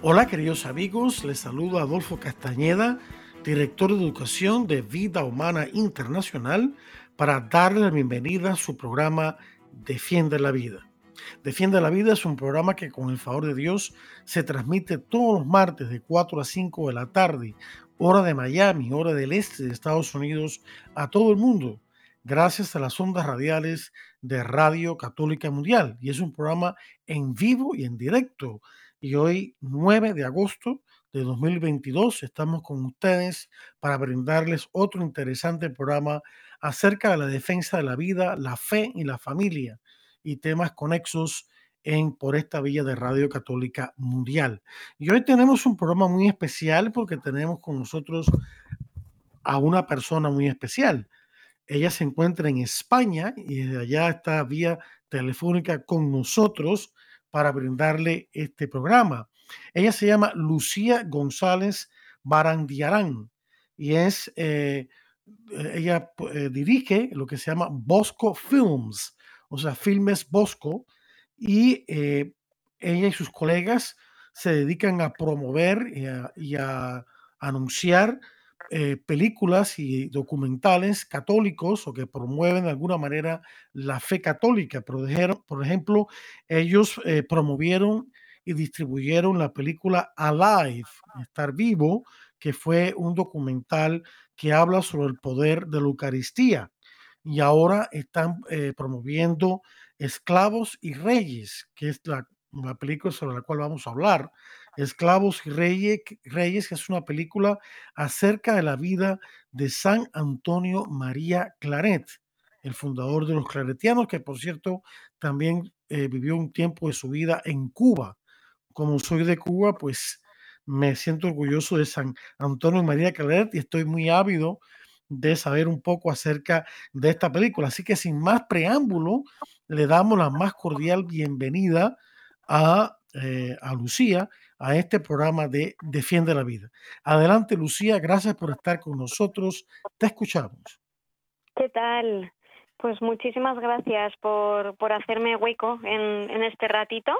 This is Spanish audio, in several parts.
Hola queridos amigos, les saludo Adolfo Castañeda, director de educación de Vida Humana Internacional, para darle la bienvenida a su programa Defiende la Vida. Defiende la Vida es un programa que con el favor de Dios se transmite todos los martes de 4 a 5 de la tarde, hora de Miami, hora del este de Estados Unidos, a todo el mundo, gracias a las ondas radiales de Radio Católica Mundial. Y es un programa en vivo y en directo y hoy 9 de agosto de 2022 estamos con ustedes para brindarles otro interesante programa acerca de la defensa de la vida, la fe y la familia y temas conexos en por esta vía de Radio Católica Mundial. Y hoy tenemos un programa muy especial porque tenemos con nosotros a una persona muy especial. Ella se encuentra en España y desde allá está vía telefónica con nosotros para brindarle este programa. Ella se llama Lucía González Barandiarán y es, eh, ella eh, dirige lo que se llama Bosco Films, o sea, Filmes Bosco, y eh, ella y sus colegas se dedican a promover y a, anunciar películas y documentales católicos o que promueven de alguna manera la fe católica. Por ejemplo, ellos promovieron y distribuyeron la película Alive, Estar Vivo, que fue un documental que habla sobre el poder de la Eucaristía. Y ahora están promoviendo Esclavos y Reyes, que es la, la película sobre la cual vamos a hablar. Esclavos y Reyes, Reyes, que es una película acerca de la vida de San Antonio María Claret, el fundador de los claretianos, que por cierto también eh, vivió un tiempo de su vida en Cuba. Como soy de Cuba, pues me siento orgulloso de San Antonio María Claret y estoy muy ávido de saber un poco acerca de esta película. Así que sin más preámbulo, le damos la más cordial bienvenida a, eh, a Lucía a este programa de Defiende la Vida. Adelante, Lucía, gracias por estar con nosotros. Te escuchamos. ¿Qué tal? Pues muchísimas gracias por, por hacerme hueco en, en este ratito.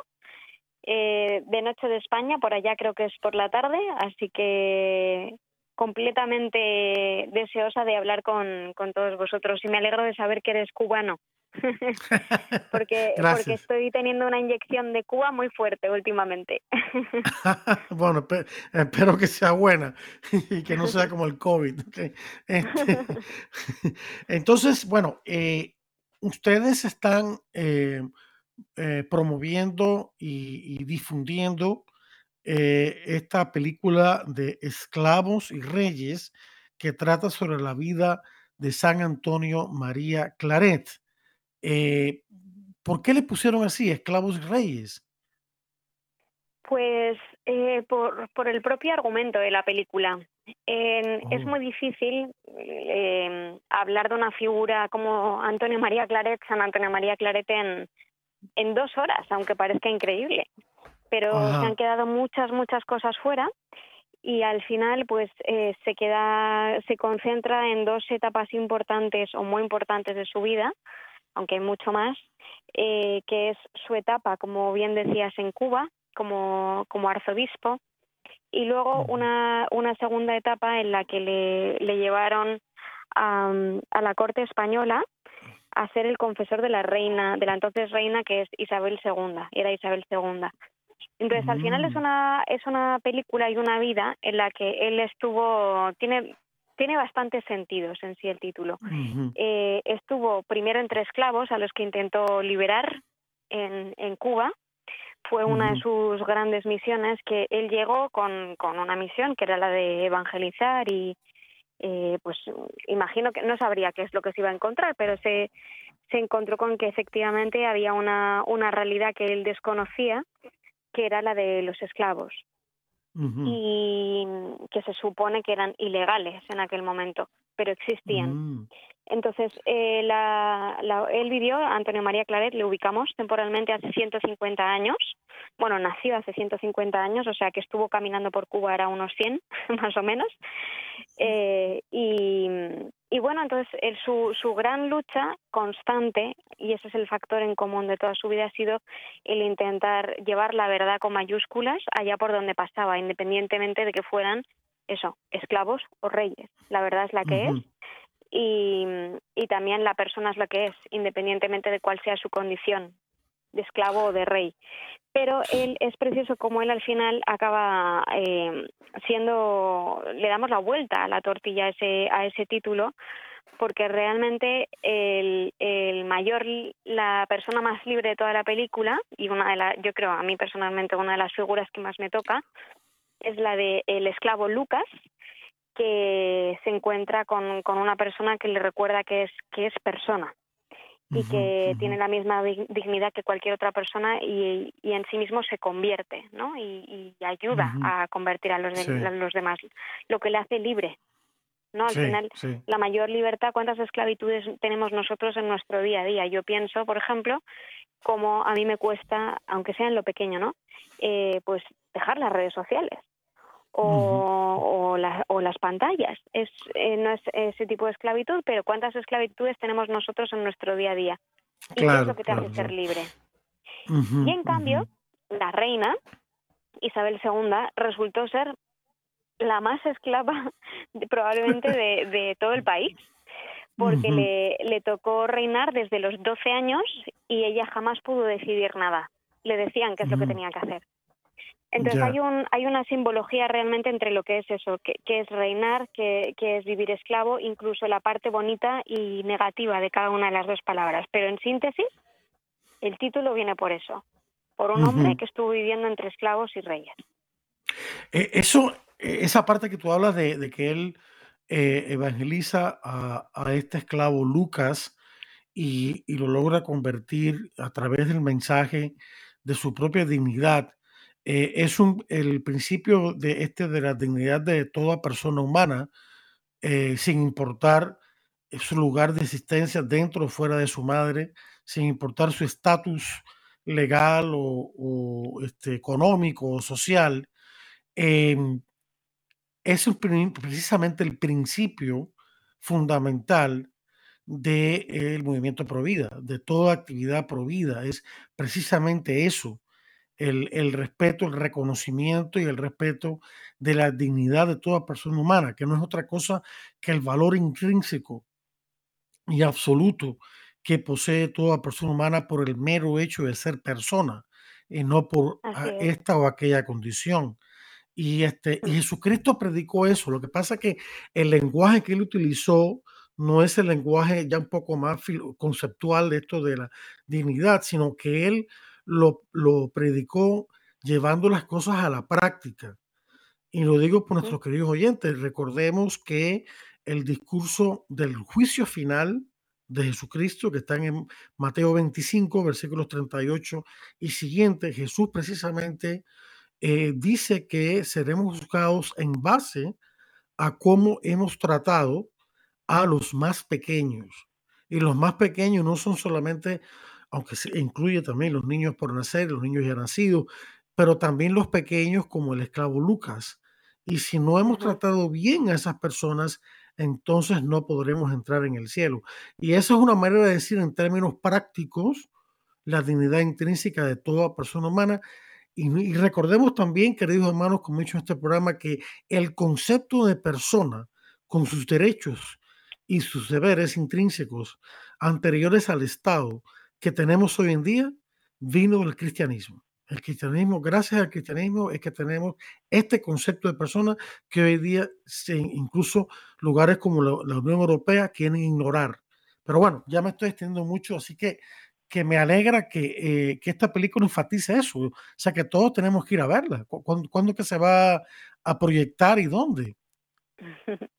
Eh, de noche de España, por allá creo que es por la tarde, así que completamente deseosa de hablar con, con todos vosotros y me alegro de saber que eres cubano. porque, porque estoy teniendo una inyección de Cuba muy fuerte últimamente. bueno, espero que sea buena y que no sea como el COVID. Este, entonces, bueno, eh, ustedes están eh, eh, promoviendo y, difundiendo esta película de Esclavos y Reyes que trata sobre la vida de San Antonio María Claret. Eh, ¿Por qué le pusieron así, esclavos y reyes? Pues eh, por, por, el propio argumento de la película. Es oh. muy difícil hablar de una figura como Antonio María Claret, San Antonio María Claret en, en dos horas, aunque parezca increíble. Pero se han quedado muchas, muchas cosas fuera y al final pues eh, se queda, se concentra en dos etapas importantes o muy importantes de su vida aunque hay mucho más, eh, que es su etapa, como bien decías, en Cuba, como, como arzobispo, y luego una, una segunda etapa en la que le, le llevaron a, a la corte española a ser el confesor de la reina, de la entonces reina que es Isabel II, era Isabel II. Entonces, al final es mm. una, es una película y una vida en la que él estuvo, tiene tiene bastantes sentidos en sí el título. Eh, estuvo primero entre esclavos a los que intentó liberar en, en Cuba. Fue una de sus grandes misiones que él llegó con, con una misión que era la de evangelizar y eh, pues imagino que no sabría qué es lo que se iba a encontrar, pero se, se encontró con que efectivamente había una, una realidad que él desconocía, que era la de los esclavos. y que se supone que eran ilegales en aquel momento, pero existían. Mm. Entonces, eh, la, él vivió, Antonio María Claret, le ubicamos temporalmente hace 150 años. Bueno, nació hace 150 años, o sea que estuvo caminando por Cuba, era unos 100 más o menos. Eh, y, y, bueno, entonces su, su gran lucha constante, y ese es el factor en común de toda su vida, ha sido el intentar llevar la verdad con mayúsculas allá por donde pasaba, independientemente de que fueran eso, esclavos o reyes. La verdad es la que es y, y también la persona es lo que es, independientemente de cuál sea su condición de esclavo o de rey. Pero él es precioso como él al final acaba eh, siendo, le damos la vuelta a la tortilla a ese, a ese título, porque realmente el, el mayor, la persona más libre de toda la película, y una de las, yo creo a mí personalmente una de las figuras que más me toca, es la de el esclavo Lucas, que se encuentra con, con una persona que le recuerda que es, que es persona y que tiene la misma dignidad que cualquier otra persona y, y en sí mismo se convierte, ¿no? Y, y ayuda a convertir a los, los demás, lo que le hace libre, ¿no? Al final, la mayor libertad, ¿cuántas esclavitudes tenemos nosotros en nuestro día a día? Yo pienso, por ejemplo, como a mí me cuesta, aunque sea en lo pequeño, ¿no? Eh, pues dejar las redes sociales o, o, las pantallas. Es, eh, no es ese tipo de esclavitud, pero ¿cuántas esclavitudes tenemos nosotros en nuestro día a día? Y es lo que te hace ser libre. y en cambio, la reina, Isabel II, resultó ser la más esclava probablemente de, de, todo el país, porque le, le tocó reinar desde los 12 años y ella jamás pudo decidir nada. Le decían qué es lo que tenía que hacer. Entonces hay, un, hay una simbología realmente entre lo que es eso, que, es reinar, que, es vivir esclavo, incluso la parte bonita y negativa de cada una de las dos palabras. Pero en síntesis, el título viene por eso, por un hombre que estuvo viviendo entre esclavos y reyes. Eh, eso, eh, esa parte que tú hablas de, que él eh, evangeliza a, a, este esclavo Lucas y, y lo logra convertir a través del mensaje de su propia dignidad eh, es un, el principio de, este, de la dignidad de toda persona humana, eh, sin importar su lugar de existencia dentro o fuera de su madre, sin importar su estatus legal o, este, económico o social. Em, es precisamente el principio fundamental del movimiento pro vida, de toda actividad pro vida. Es precisamente eso, el, respeto, el reconocimiento y el respeto de la dignidad de toda persona humana, que no es otra cosa que el valor intrínseco y absoluto que posee toda persona humana por el mero hecho de ser persona y no por esta o aquella condición. Y, este, y Jesucristo predicó eso. Lo que pasa es que el lenguaje que él utilizó no es el lenguaje ya un poco más conceptual de esto de la dignidad, sino que él lo, predicó llevando las cosas a la práctica. Y lo digo por nuestros queridos oyentes, recordemos que el discurso del juicio final de Jesucristo, que está en Mateo 25, versículos 38 y siguiente, Jesús precisamente eh, dice que seremos juzgados en base a cómo hemos tratado a los más pequeños. Y los más pequeños no son solamente aunque se incluye también los niños por nacer, los niños ya nacidos, pero también los pequeños como el esclavo Lucas. Y si no hemos tratado bien a esas personas, entonces no podremos entrar en el cielo. Y esa es una manera de decir en términos prácticos la dignidad intrínseca de toda persona humana. Y, recordemos también, queridos hermanos, como he dicho en este programa, que el concepto de persona, con sus derechos y sus deberes intrínsecos anteriores al Estado, que tenemos hoy en día vino del cristianismo. El cristianismo, gracias al cristianismo, es que tenemos este concepto de persona que hoy día incluso lugares como la, Unión Europea quieren ignorar. Pero bueno, ya me estoy extendiendo mucho, así que, que me alegra que, eh, que esta película enfatice eso. O sea, que todos tenemos que ir a verla. ¿Cuándo, ¿cuándo que se va a proyectar y dónde?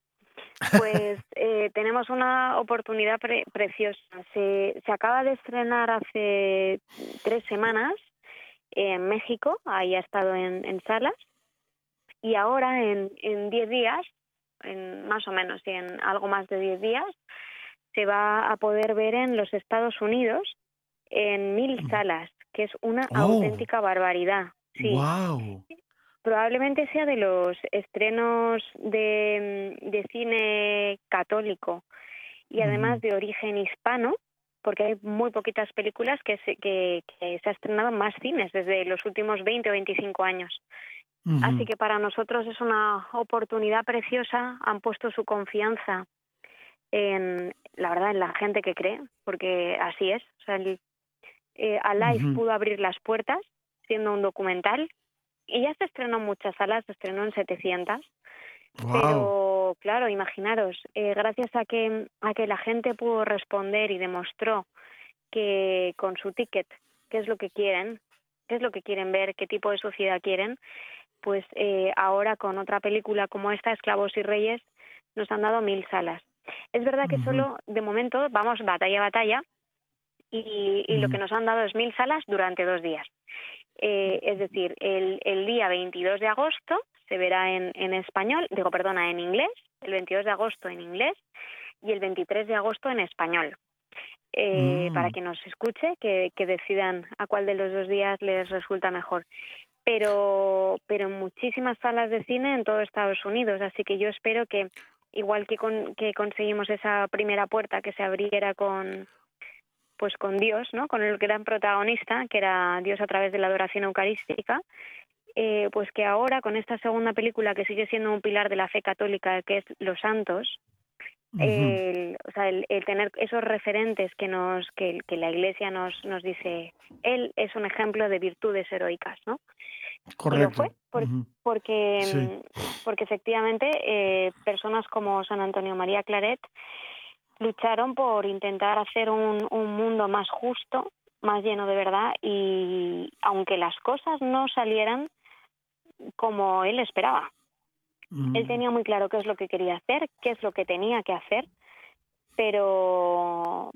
Pues eh, tenemos una oportunidad preciosa. Se, se acaba de estrenar hace tres semanas en México, ahí ha estado en, salas. y ahora en 10 días, en más o menos, en algo más de 10 días, se va a poder ver en los Estados Unidos en mil salas, que es una oh. auténtica barbaridad. Sí. Wow. Probablemente sea de los estrenos de, de cine católico y además de origen hispano, porque hay muy poquitas películas que se, que, se ha estrenado en más cines desde los últimos 20 o 25 años. Así que para nosotros es una oportunidad preciosa, han puesto su confianza en, la verdad, en la gente que cree, porque así es. O sea, el, eh, Alive pudo abrir las puertas siendo un documental y ya se estrenó en muchas salas, se estrenó en 700. Pero claro, imaginaros, eh, gracias a que, a que la gente pudo responder y demostró que con su ticket, qué es lo que quieren, qué es lo que quieren ver, qué tipo de sociedad quieren, pues eh, ahora con otra película como esta, Esclavos y Reyes, nos han dado mil salas. Es verdad que solo de momento vamos batalla a batalla y, lo que nos han dado es mil salas durante dos días. Eh, es decir, el, el día 22 de agosto se verá en, en español, digo, perdona, en inglés, el 22 de agosto en inglés y el 23 de agosto en español. Eh, para mm. que nos escuche, que, que decidan a cuál de los dos días les resulta mejor pero pero en muchísimas salas de cine en todo Estados Unidos así que yo espero que igual que con, que conseguimos esa primera puerta que se abriera con pues con Dios no con el gran protagonista que era Dios a través de la adoración eucarística. Eh, pues que ahora con esta segunda película que sigue siendo un pilar de la fe católica que es Los Santos el, o sea, el, tener esos referentes que nos que, que la Iglesia nos nos dice él es un ejemplo de virtudes heroicas no Correcto. fue porque, porque efectivamente eh, personas como San Antonio María Claret lucharon por intentar hacer un, un mundo más justo, más lleno de verdad y aunque las cosas no salieran como él esperaba. Él tenía muy claro qué es lo que quería hacer, qué es lo que tenía que hacer, pero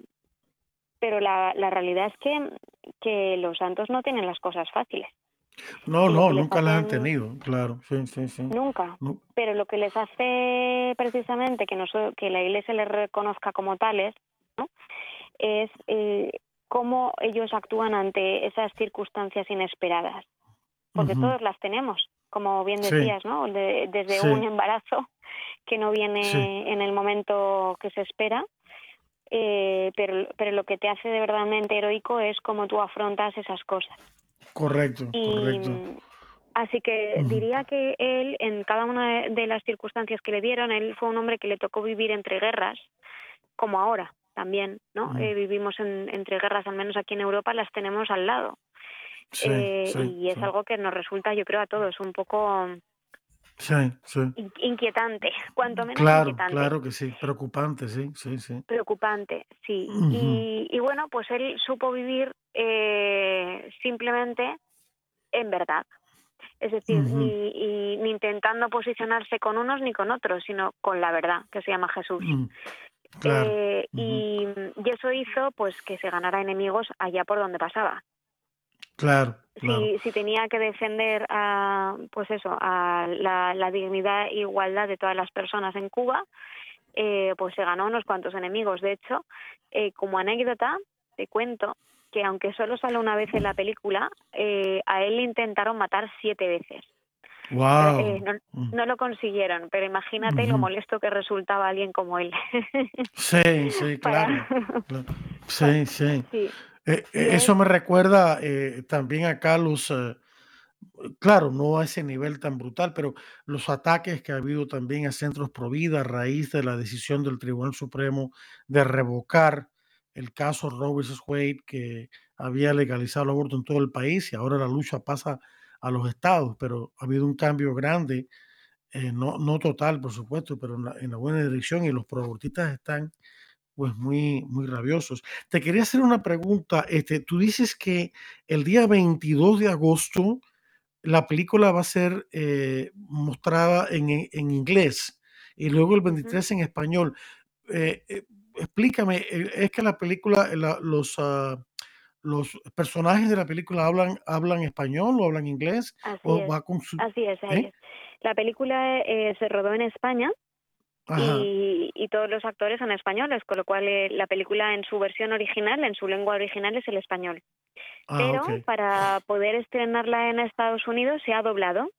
pero la, la realidad es que, que los santos no tienen las cosas fáciles. No, no, nunca las han tenido, claro, sí, sí, sí. Nunca. Pero lo que les hace precisamente que, que la Iglesia les reconozca como tales, ¿no? es eh, cómo ellos actúan ante esas circunstancias inesperadas. Porque todos las tenemos, como bien decías, ¿no? desde un embarazo que no viene en el momento que se espera, eh, pero, pero lo que te hace de verdaderamente heroico es cómo tú afrontas esas cosas. Correcto, correcto. Así que diría que él, en cada una de las circunstancias que le dieron, él fue un hombre que le tocó vivir entre guerras, como ahora también, ¿no? Eh, vivimos en, entre guerras, al menos aquí en Europa, las tenemos al lado. eh, y es algo que nos resulta, yo creo, a todos un poco Sí, sí. Inquietante, cuanto menos claro, inquietante. Claro que sí, preocupante, sí, sí, sí. Preocupante, sí. y, y, bueno, pues él supo vivir eh, simplemente en verdad. Es decir, ni, ni, intentando posicionarse con unos ni con otros, sino con la verdad, que se llama Jesús. Mm, claro. Eh, y, y eso hizo pues que se ganara enemigos allá por donde pasaba. Claro, Si, si tenía que defender a, pues eso, a la, la dignidad e igualdad de todas las personas en Cuba, eh, pues se ganó unos cuantos enemigos. De hecho, eh, como anécdota, te cuento que aunque solo sale una vez en la película, eh, a él le intentaron matar siete veces. Wow. Eh, no, mm. no, lo consiguieron, pero imagínate lo molesto que resultaba alguien como él. sí, sí, claro. claro. Sí, sí. sí. Eh, eh, eso me recuerda eh, también acá los, eh, claro, no a ese nivel tan brutal, pero los ataques que ha habido también a centros Provida a raíz de la decisión del Tribunal Supremo de revocar el caso Roe vs. Wade que había legalizado el aborto en todo el país y ahora la lucha pasa a los estados, pero ha habido un cambio grande, no, no total, por supuesto, pero en la, en la buena dirección y los proabortistas están pues muy, muy rabiosos. Te quería hacer una pregunta. Este, tú dices que el día 22 de agosto la película va a ser eh, mostrada en, en, inglés y luego el 23 en español. Eh, eh, explícame, eh, ¿es que la película, la, los, uh, los personajes de la película hablan, hablan español o hablan inglés? Así o es, va con su, así es, ¿eh? La película eh, se rodó en España y, y, todos los actores son españoles, con lo cual eh, la película en su versión original, en su lengua original, es el español. Ah, Pero para poder estrenarla en Estados Unidos se ha doblado,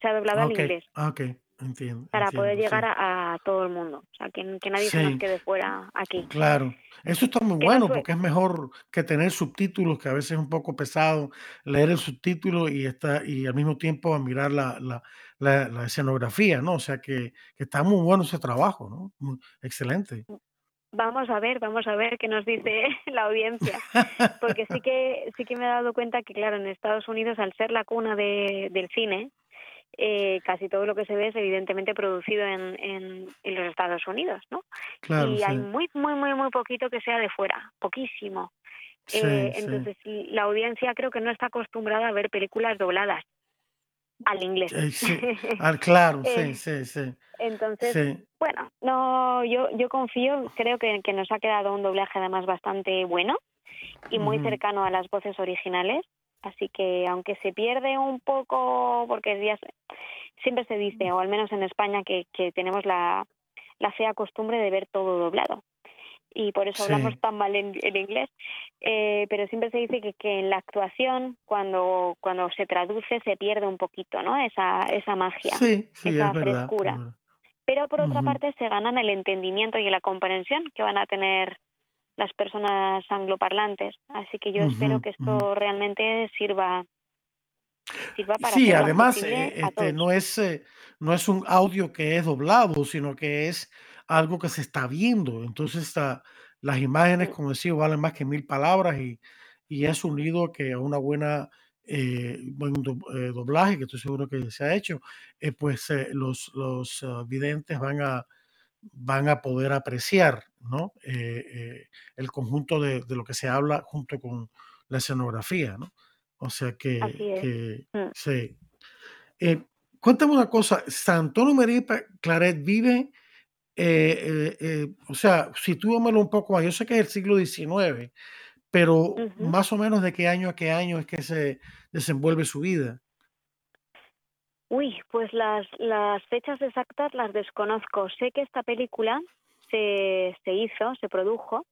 se ha doblado al inglés. Ah, okay. Entiendo, para poder llegar a, todo el mundo, o sea, que, nadie se nos quede fuera aquí. Claro, eso está muy bueno porque es mejor que tener subtítulos, que a veces es un poco pesado leer el subtítulo y está y al mismo tiempo mirar la, la, la, escenografía, ¿no? O sea, que, que, está muy bueno ese trabajo, ¿no? excelente. Vamos a ver, vamos a ver qué nos dice la audiencia, porque sí que sí que me he dado cuenta que claro en Estados Unidos al ser la cuna de, del cine eh, casi todo lo que se ve es evidentemente producido en, en, los Estados Unidos, ¿no? y hay muy, muy, muy, muy poquito que sea de fuera, poquísimo. eh, entonces, la audiencia creo que no está acostumbrada a ver películas dobladas al inglés. Eh, claro, sí, eh, sí, sí. Entonces, bueno, no, yo, yo confío, creo que, que, nos ha quedado un doblaje además bastante bueno y muy cercano a las voces originales. Así que aunque se pierde un poco, porque siempre se dice, o al menos en España, que, que tenemos la, la fea costumbre de ver todo doblado. Y por eso hablamos tan mal en, inglés. Eh, pero siempre se dice que, que en la actuación, cuando, cuando se traduce, se pierde un poquito, ¿no? Esa, esa magia, esa frescura. Pero por otra parte, se ganan el entendimiento y la comprensión que van a tener las personas angloparlantes. Así que yo espero que esto realmente sirva, para... Sí, además eh, este, no, es, eh, no es un audio que es doblado, sino que es algo que se está viendo. Entonces está, las imágenes, como decía, valen más que mil palabras y, y es unido que a una buena... Eh, buen doblaje que estoy seguro que se ha hecho, pues los, los ah, videntes van a, van a poder apreciar ¿no? Eh, eh, el conjunto de, lo que se habla junto con la escenografía. ¿no? O sea que, mm. sí. Eh, cuéntame una cosa, Antonio María Claret vive, o sea, sitúamelo un poco más, yo sé que es el siglo XIX, pero más o menos de qué año a qué año es que se desenvuelve su vida. Uy, pues las, las fechas exactas las desconozco. Sé que esta película se, se hizo, se produjo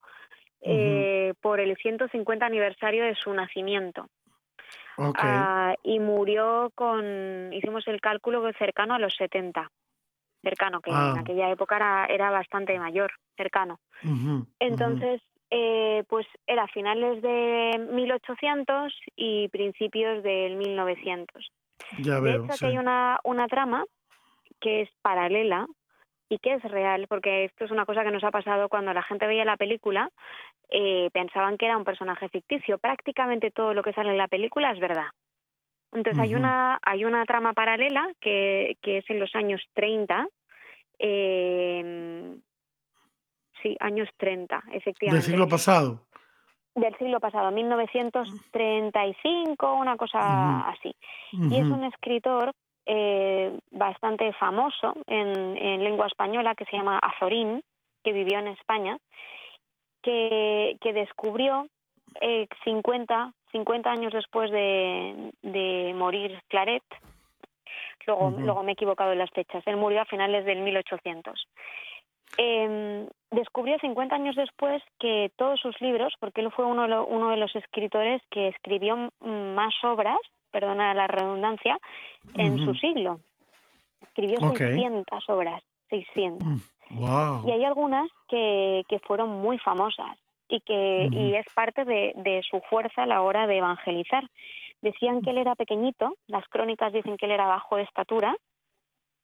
eh, por el 150 aniversario de su nacimiento. Ah, y murió con, hicimos el cálculo cercano a los 70, cercano, que en ah. aquella época era, era bastante mayor, cercano. Entonces, eh, pues era finales de 1800 y principios del 1900 de hecho, aquí hay una, una trama que es paralela y que es real, porque esto es una cosa que nos ha pasado cuando la gente veía la película, eh, pensaban que era un personaje ficticio. Prácticamente todo lo que sale en la película es verdad. Entonces hay una hay una trama paralela que, que es en los años 30, eh, sí, años 30, efectivamente. Del siglo pasado del siglo pasado, 1935, una cosa así. Y es un escritor eh, bastante famoso en, en, lengua española que se llama Azorín, que vivió en España, que, que descubrió eh, 50, 50 años después de, de morir Claret, luego, luego me he equivocado en las fechas, él murió a finales del 1800. Eh, descubrió 50 años después que todos sus libros, porque él fue uno, uno de los escritores que escribió más obras, perdona la redundancia, en su siglo. Escribió 600 obras, 600. Mm, y hay algunas que, que fueron muy famosas y que y es parte de, de su fuerza a la hora de evangelizar. Decían que él era pequeñito, las crónicas dicen que él era bajo de estatura,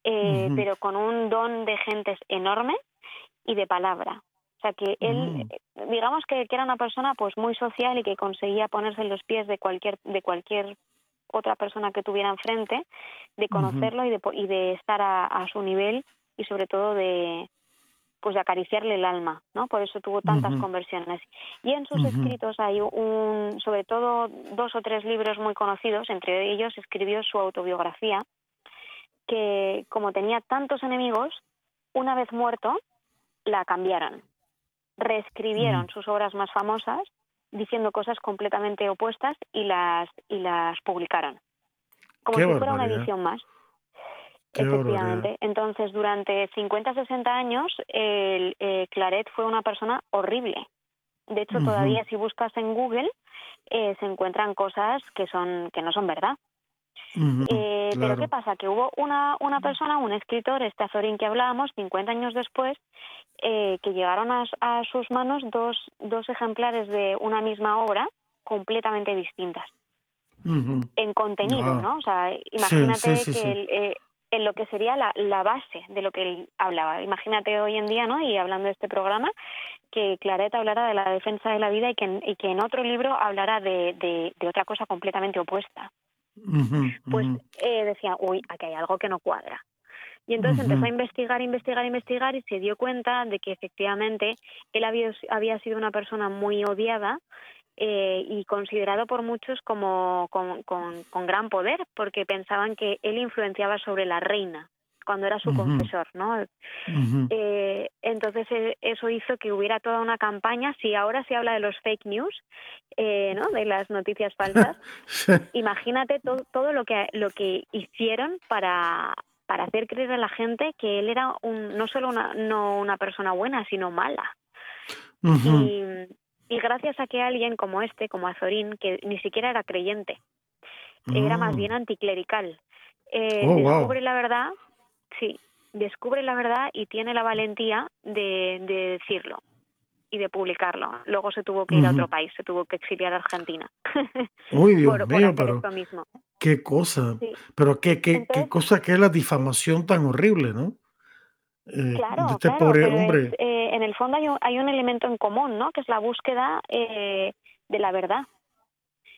eh, pero con un don de gentes enorme y de palabra. O sea que él, mm. digamos que, era una persona pues muy social y que conseguía ponerse en los pies de cualquier, de cualquier otra persona que tuviera enfrente, de conocerlo y, de, y de estar a, su nivel y sobre todo de pues de acariciarle el alma, ¿no? Por eso tuvo tantas conversiones. Y en sus escritos hay un, sobre todo dos o tres libros muy conocidos, entre ellos escribió su autobiografía, que como tenía tantos enemigos, una vez muerto, la cambiaron. Reescribieron sus obras más famosas diciendo cosas completamente opuestas y las, y las publicaron. Como si fuera una edición más. Efectivamente. Entonces, durante 50, 60 años, el, eh, Claret fue una persona horrible. De hecho, todavía si buscas en Google, eh, se encuentran cosas que, son, que no son verdad. Eh, pero ¿qué pasa? Que hubo una, una persona, un escritor, este Azorín que hablábamos, 50 años después, que llegaron a, a, sus manos dos, dos ejemplares de una misma obra completamente distintas. En contenido, ¿no? O sea, imagínate que en lo que sería la, la, base de lo que él hablaba. Imagínate hoy en día, ¿no? Y hablando de este programa, que Claret hablara de la defensa de la vida y que en, y que en otro libro hablara de, de, otra cosa completamente opuesta. Pues eh, decía, uy, aquí hay algo que no cuadra. Y entonces empezó a investigar, investigar, investigar y se dio cuenta de que efectivamente él había, había sido una persona muy odiada eh, y considerado por muchos como con, con, gran poder, porque pensaban que él influenciaba sobre la reina cuando era su confesor, ¿no? eh, entonces eh, eso hizo que hubiera toda una campaña. Si ahora se habla de los fake news, eh, ¿no? De las noticias falsas, imagínate todo, todo lo que lo que hicieron para para hacer creer a la gente que él era un, no solo una, no una persona buena, sino mala. y, y gracias a que alguien como este, como Azorín, que ni siquiera era creyente, era más mm. bien anticlerical, eh, oh, descubre la verdad, sí, descubre la verdad y tiene la valentía de, de decirlo y de publicarlo. Luego se tuvo que ir a otro país, se tuvo que exiliar a Argentina. Uy, Dios mío, pero qué cosa, pero qué, qué, qué cosa que es la difamación tan horrible, ¿no? Eh, claro, este pobre hombre. Eh, en el fondo hay un, hay un, elemento en común, ¿no? Que es la búsqueda eh, de la verdad.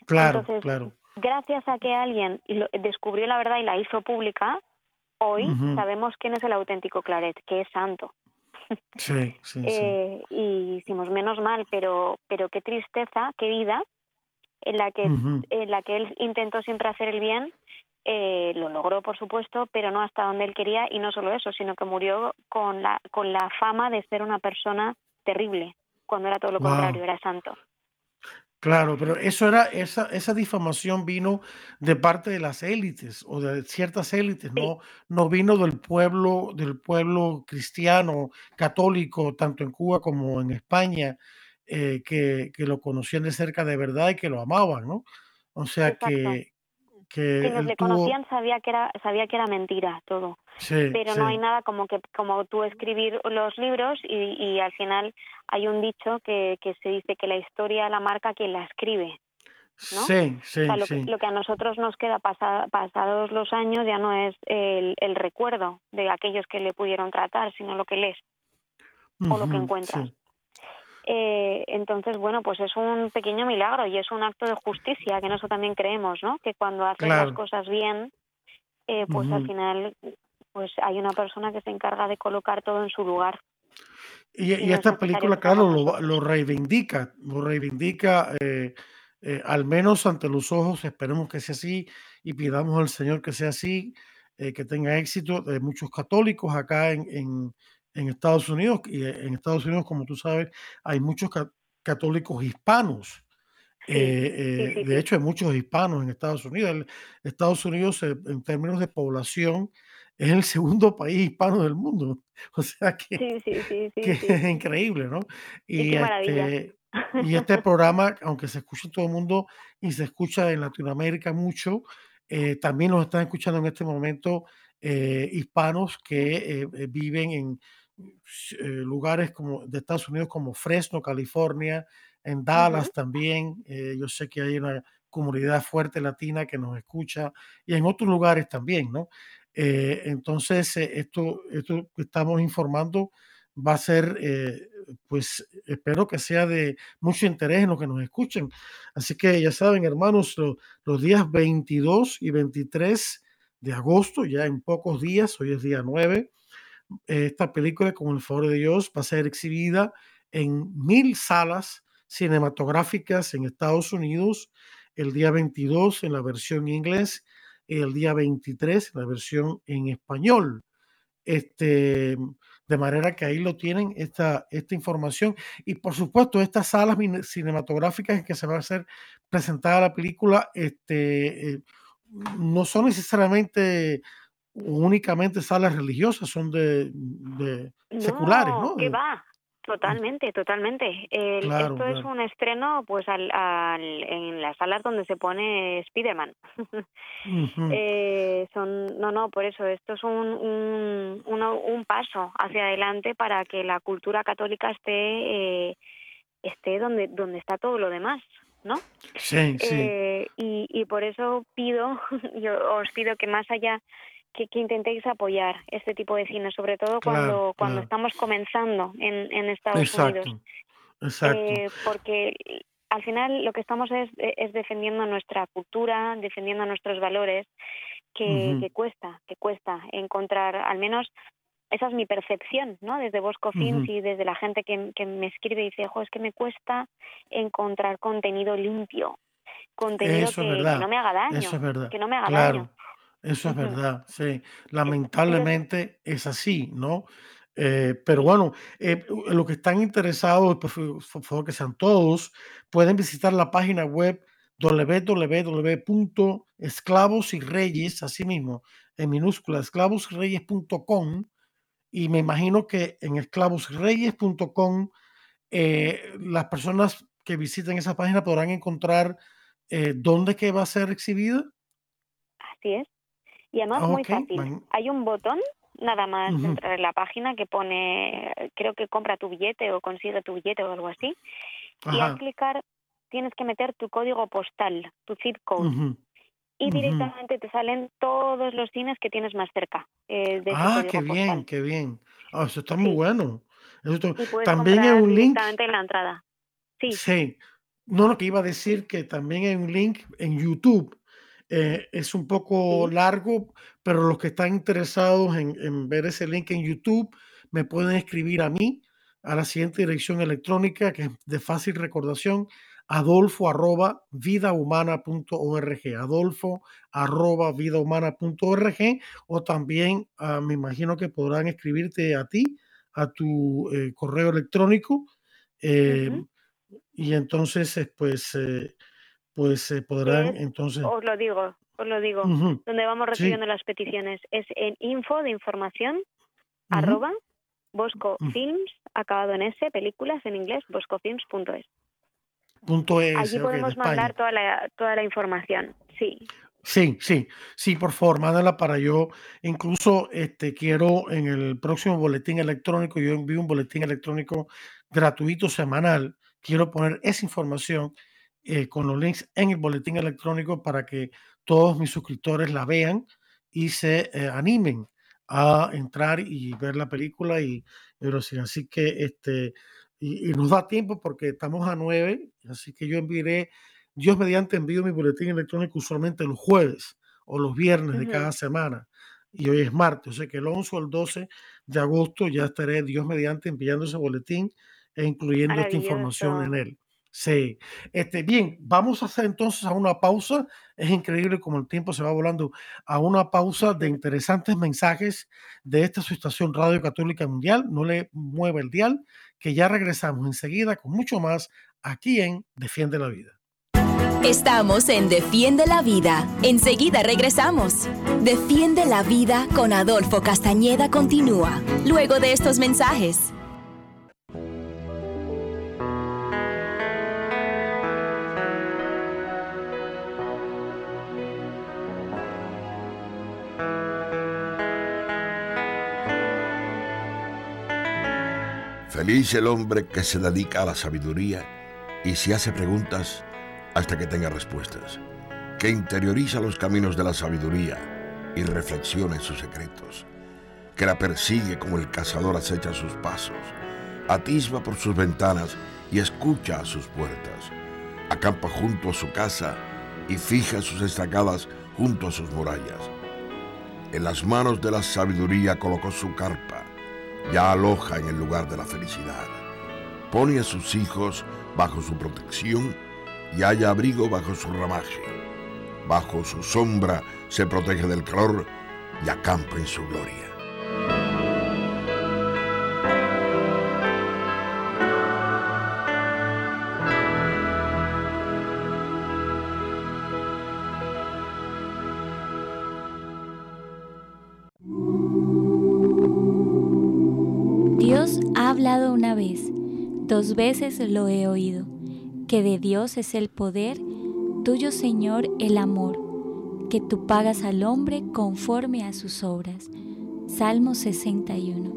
Claro, claro. Gracias a que alguien descubrió la verdad y la hizo pública, hoy sabemos quién es el auténtico Claret, que es santo. Sí, sí, sí. Y hicimos menos mal, pero, pero qué tristeza, qué vida, en la que, en la que él intentó siempre hacer el bien eh, lo logró, por supuesto, pero no hasta donde él quería y no solo eso, sino que murió con la, con la fama de ser una persona terrible, cuando era todo lo contrario, era santo. Claro, pero eso era, esa, esa difamación vino de parte de las élites o de ciertas élites, no, no vino del pueblo, del pueblo cristiano, católico, tanto en Cuba como en España, eh, que, que, lo conocían de cerca de verdad y que lo amaban, ¿no? O sea que, que le conocían sabía que era sabía que era mentira todo pero no hay nada como que como tú escribir los libros y, y al final hay un dicho que, que, se dice que la historia la marca quien la escribe ¿no? Sí, sí, lo, Que, lo, que, a nosotros nos queda pasados los años ya no es el, el, recuerdo de aquellos que le pudieron tratar, sino lo que lees o lo que encuentras. Eh, entonces, bueno, pues es un pequeño milagro y es un acto de justicia, que nosotros también creemos, ¿no? Que cuando haces las cosas bien, eh, pues al final pues hay una persona que se encarga de colocar todo en su lugar. Y, esta película, claro, lo, reivindica, lo reivindica eh, al menos ante los ojos, esperemos que sea así y pidamos al Señor que sea así, que tenga éxito de muchos católicos acá en en Estados Unidos, y eh, en Estados Unidos, como tú sabes, hay muchos católicos hispanos. Eh, eh, de hecho, hay muchos hispanos en Estados Unidos. Estados Unidos, en términos de población, es el segundo país hispano del mundo. O sea que, es increíble, ¿no? Y, este, y este programa, aunque se escucha en todo el mundo y se escucha en Latinoamérica mucho, también nos están escuchando en este momento hispanos que viven en eh, lugares como de Estados Unidos como Fresno, California, en Dallas también. Eh, yo sé que hay una comunidad fuerte latina que nos escucha y en otros lugares también, ¿no? Eh, entonces, esto, esto que estamos informando va a ser, pues espero que sea de mucho interés en los que nos escuchen. Así que ya saben, hermanos, los días 22 y 23 de agosto, ya en pocos días, hoy es día 9, esta película, con el favor de Dios, va a ser exhibida en mil salas cinematográficas en Estados Unidos el día 22 en la versión inglés y el día 23 en la versión en español. Este, de manera que ahí lo tienen esta, esta información. Y por supuesto, estas salas cinematográficas en que se va a ser presentada la película, este, eh, no son necesariamente únicamente salas religiosas, son de, seculares, ¿no? ¿Qué va? Totalmente, totalmente. esto es un estreno pues al, en las salas donde se pone Spiderman. eh, son, no, no, por eso esto es un, un, un, paso hacia adelante para que la cultura católica esté, eh, esté donde, donde está todo lo demás. ¿no? Sí, sí. Eh, y, y por eso pido, yo os pido que más allá que, intentéis apoyar este tipo de cine, sobre todo cuando, cuando estamos comenzando en, en Estados Unidos. Exacto. Eh, porque al final lo que estamos es, es defendiendo nuestra cultura, defendiendo nuestros valores, que, que cuesta, que cuesta encontrar, al menos esa es mi percepción, ¿no? Desde Bosco Films y desde la gente que, que me escribe y dice, jo, es que me cuesta encontrar contenido limpio, contenido que, no me haga daño, Eso es verdad. que no me haga daño. Eso es verdad, sí. Lamentablemente es así, ¿no? Eh, pero bueno, eh, los que están interesados, por favor que sean todos, pueden visitar la página web www.esclavos y reyes, así mismo, en minúscula, esclavosreyes.com. Y me imagino que en esclavosreyes.com eh, las personas que visiten esa página podrán encontrar dónde que va a ser exhibida. Así es. Y además muy fácil. Hay un botón nada más entrar en la página que pone, creo que compra tu billete o consigue tu billete o algo así. Y al clicar tienes que meter tu código postal, tu zip code. Y directamente te salen todos los cines que tienes más cerca. Eh, de ah, qué bien, qué bien. Ah, eso está muy bueno. también hay un link. En la entrada. Sí. Sí. No, lo que iba a decir que también hay un link en YouTube eh, es un poco largo, pero los que están interesados en, ver ese link en YouTube me pueden escribir a mí a la siguiente dirección electrónica que es de fácil recordación adolfo arroba vidahumana.org adolfo arroba vidahumana.org o también ah, me imagino que podrán escribirte a ti a tu eh, correo electrónico em, y entonces pues eh, pues se podrán entonces... Os lo digo, os lo digo, donde vamos recibiendo las peticiones. Es en info de información, arroba, Bosco Films, acabado en S, películas en inglés, boscofilms.es. Punto es, Allí podemos mandar toda la, toda la información, sí. Sí, sí, sí, por favor, mándala para yo. Incluso este, quiero en el próximo boletín electrónico, yo envío un boletín electrónico gratuito semanal. Quiero poner esa información eh, con los links en el boletín electrónico para que todos mis suscriptores la vean y se eh, animen a entrar y ver la película y así que este y, nos da tiempo porque estamos a nueve así que yo enviaré Dios mediante envío mi boletín electrónico usualmente los jueves o los viernes de cada semana. Y hoy es martes, o sea que el 11 o el 12 de agosto ya estaré Dios mediante enviando ese boletín e incluyendo esta información en él. Sí, este, bien, vamos a hacer entonces a una pausa. Es increíble como el tiempo se va volando a una pausa de interesantes mensajes de esta su estación Radio Católica Mundial. No le mueva el dial, que ya regresamos enseguida con mucho más aquí en Defiende la Vida. Estamos en Defiende la Vida. Enseguida regresamos. Defiende la Vida con Adolfo Castañeda continúa, luego de estos mensajes. Feliz el hombre que se dedica a la sabiduría y se hace preguntas hasta que tenga respuestas, que interioriza los caminos de la sabiduría y reflexiona en sus secretos, que la persigue como el cazador acecha sus pasos, atisba por sus ventanas y escucha a sus puertas, acampa junto a su casa y fija sus estacadas junto a sus murallas. En las manos de la sabiduría colocó su carpa ya aloja en el lugar de la felicidad. Pone a sus hijos bajo su protección y haya abrigo bajo su ramaje. Bajo su sombra se protege del calor y acampa en su gloria. Veces lo he oído, que de Dios es el poder, tuyo Señor el amor, que tú pagas al hombre conforme a sus obras. Salmo 61.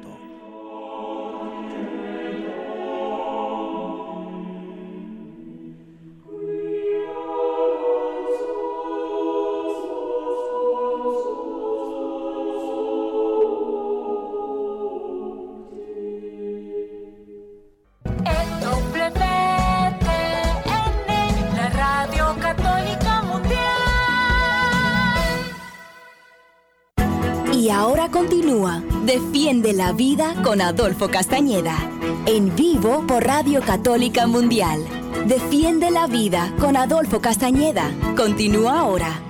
Con Adolfo Castañeda. En vivo por Radio Católica Mundial. Defiende la vida con Adolfo Castañeda. Continúa ahora.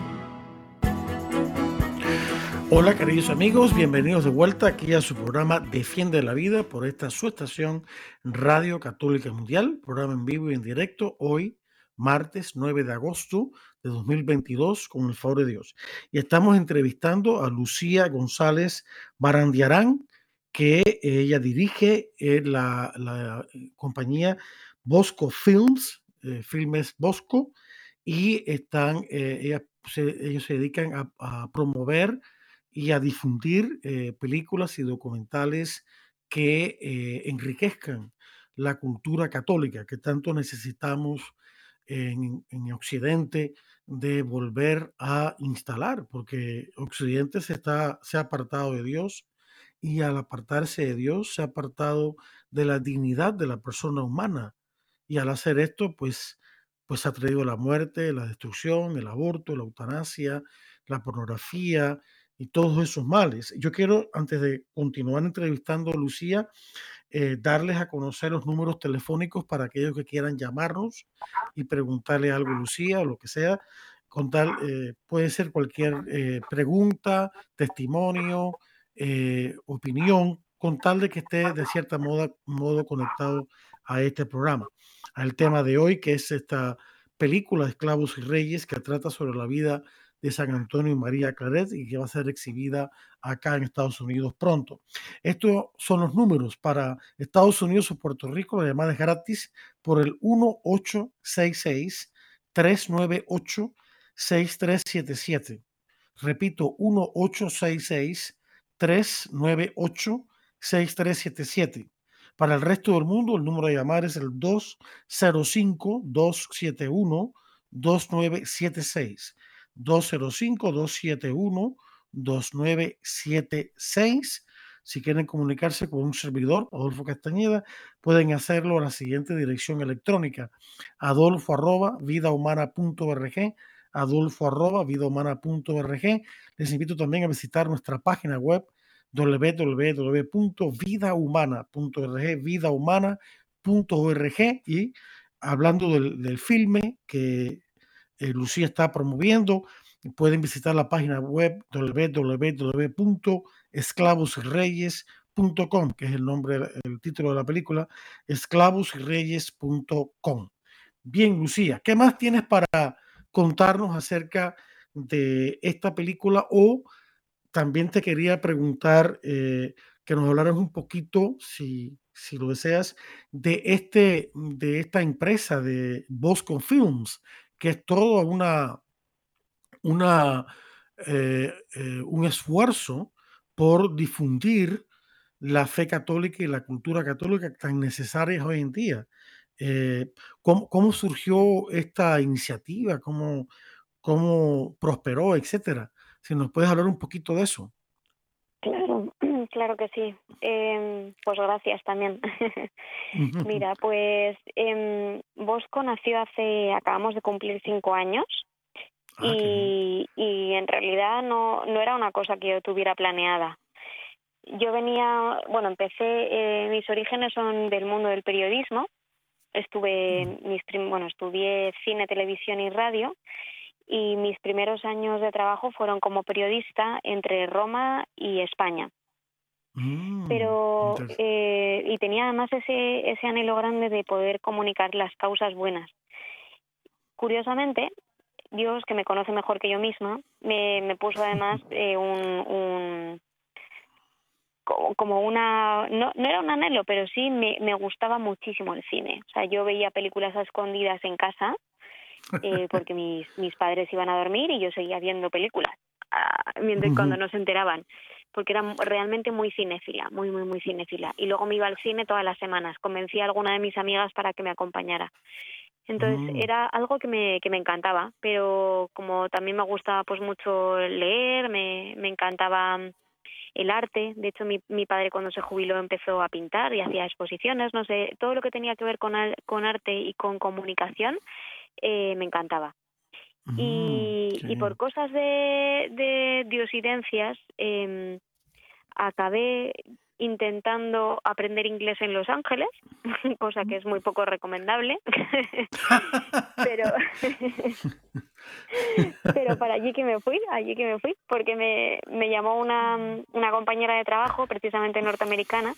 Hola queridos amigos, bienvenidos de vuelta aquí a su programa Defiende la Vida por esta su estación Radio Católica Mundial, programa en vivo y en directo hoy, martes 9 de agosto de 2022, con el favor de Dios. Y estamos entrevistando a Lucía González Barandiarán, que ella dirige eh, la, la, eh, compañía Bosco Films, eh, Filmes Bosco, y están, ellos se dedican a, a, promover y a difundir películas y documentales que enriquezcan la cultura católica que tanto necesitamos en, en, Occidente de volver a instalar, porque Occidente se, está, se ha apartado de Dios y al apartarse de Dios se ha apartado de la dignidad de la persona humana. Y al hacer esto, pues, pues ha traído la muerte, la destrucción, el aborto, la eutanasia, la pornografía y todos esos males. Yo quiero, antes de continuar entrevistando a Lucía, eh, darles a conocer los números telefónicos para aquellos que quieran llamarnos y preguntarle algo a Lucía o lo que sea. Con tal, eh, puede ser cualquier eh, pregunta, testimonio, eh, opinión con tal de que esté de cierta modo, modo conectado a este programa, al tema de hoy, que es esta película Esclavos y Reyes, que trata sobre la vida de San Antonio y María Claret y que va a ser exhibida acá en Estados Unidos pronto. Estos son los números para Estados Unidos o Puerto Rico, la llamada es gratis por el 1866 398 6377. Repito, 1866 398-6377. Para el resto del mundo, el número de llamar es el 205-271-2976. 205-271-2976. Si quieren comunicarse con un servidor, Adolfo Castañeda, pueden hacerlo a la siguiente dirección electrónica, adolfo arroba adolfo arroba vidahumana.org. Les invito también a visitar nuestra página web www.vidahumana.org, vidahumana.org y hablando del, del filme que eh, Lucía está promoviendo, pueden visitar la página web www.esclavosreyes.com, que es el nombre, el título de la película, esclavosreyes.com. Bien, Lucía, ¿qué más tienes para contarnos acerca de esta película o también te quería preguntar eh, que nos hablaras un poquito, si, si lo deseas, de, este, de esta empresa de Bosco Films, que es todo una, una, eh, eh, un esfuerzo por difundir la fe católica y la cultura católica tan necesarias hoy en día. ¿Cómo, ¿cómo, surgió esta iniciativa? ¿Cómo, cómo prosperó, etcétera? Si nos puedes hablar un poquito de eso. claro que sí. Em, pues gracias también. Mira, pues eh, Bosco nació hace, acabamos de cumplir cinco años ah, y, y, en realidad no, no era una cosa que yo tuviera planeada. Yo venía, bueno, empecé, eh, mis orígenes son del mundo del periodismo. Estuve, mis, bueno, estudié cine, televisión y radio y mis primeros años de trabajo fueron como periodista entre Roma y España. Mm, Pero, eh, y tenía además ese, ese anhelo grande de poder comunicar las causas buenas. Curiosamente, Dios, que me conoce mejor que yo misma, me, me puso además eh, un, un, como una no, no era un anhelo pero sí me, me gustaba muchísimo el cine. O sea yo veía películas escondidas en casa eh, porque mis mis padres iban a dormir y yo seguía viendo películas uh, mientras cuando no se enteraban porque era realmente muy cinéfila muy muy muy cinéfila. Y luego me iba al cine todas las semanas convencí a alguna de mis amigas para que me acompañara. Entonces mm. era algo que me, que me encantaba, pero como también me gustaba pues mucho leer, me, me encantaba el arte. De hecho, mi, mi padre cuando se jubiló empezó a pintar y hacía exposiciones, no sé, todo lo que tenía que ver con, con arte y con comunicación eh, me encantaba. y, y, por cosas de, de diosidencias, eh, acabé intentando aprender inglés en Los Ángeles, cosa que es muy poco recomendable, pero para allí que me fui, allí que me fui, porque me, me llamó una, una compañera de trabajo, precisamente norteamericana,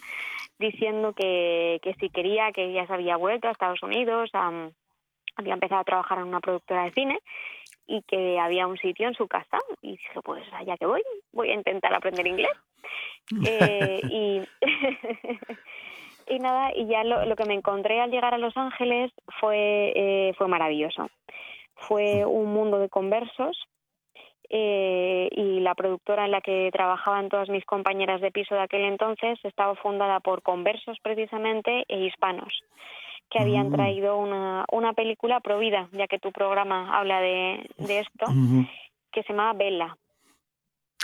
diciendo que, que si quería, que ya se había vuelto a Estados Unidos, había empezado a trabajar en una productora de cine y que había un sitio en su casa. Y dije pues allá que voy voy a intentar aprender inglés eh, y y nada y ya lo, lo, que me encontré al llegar a Los Ángeles fue eh, fue maravilloso. Fue un mundo de conversos eh, y la productora en la que trabajaban todas mis compañeras de piso de aquel entonces estaba fundada por conversos precisamente e hispanos que habían mm. traído una, una película provida, ya que tu programa habla de, de esto, que se llamaba Bella.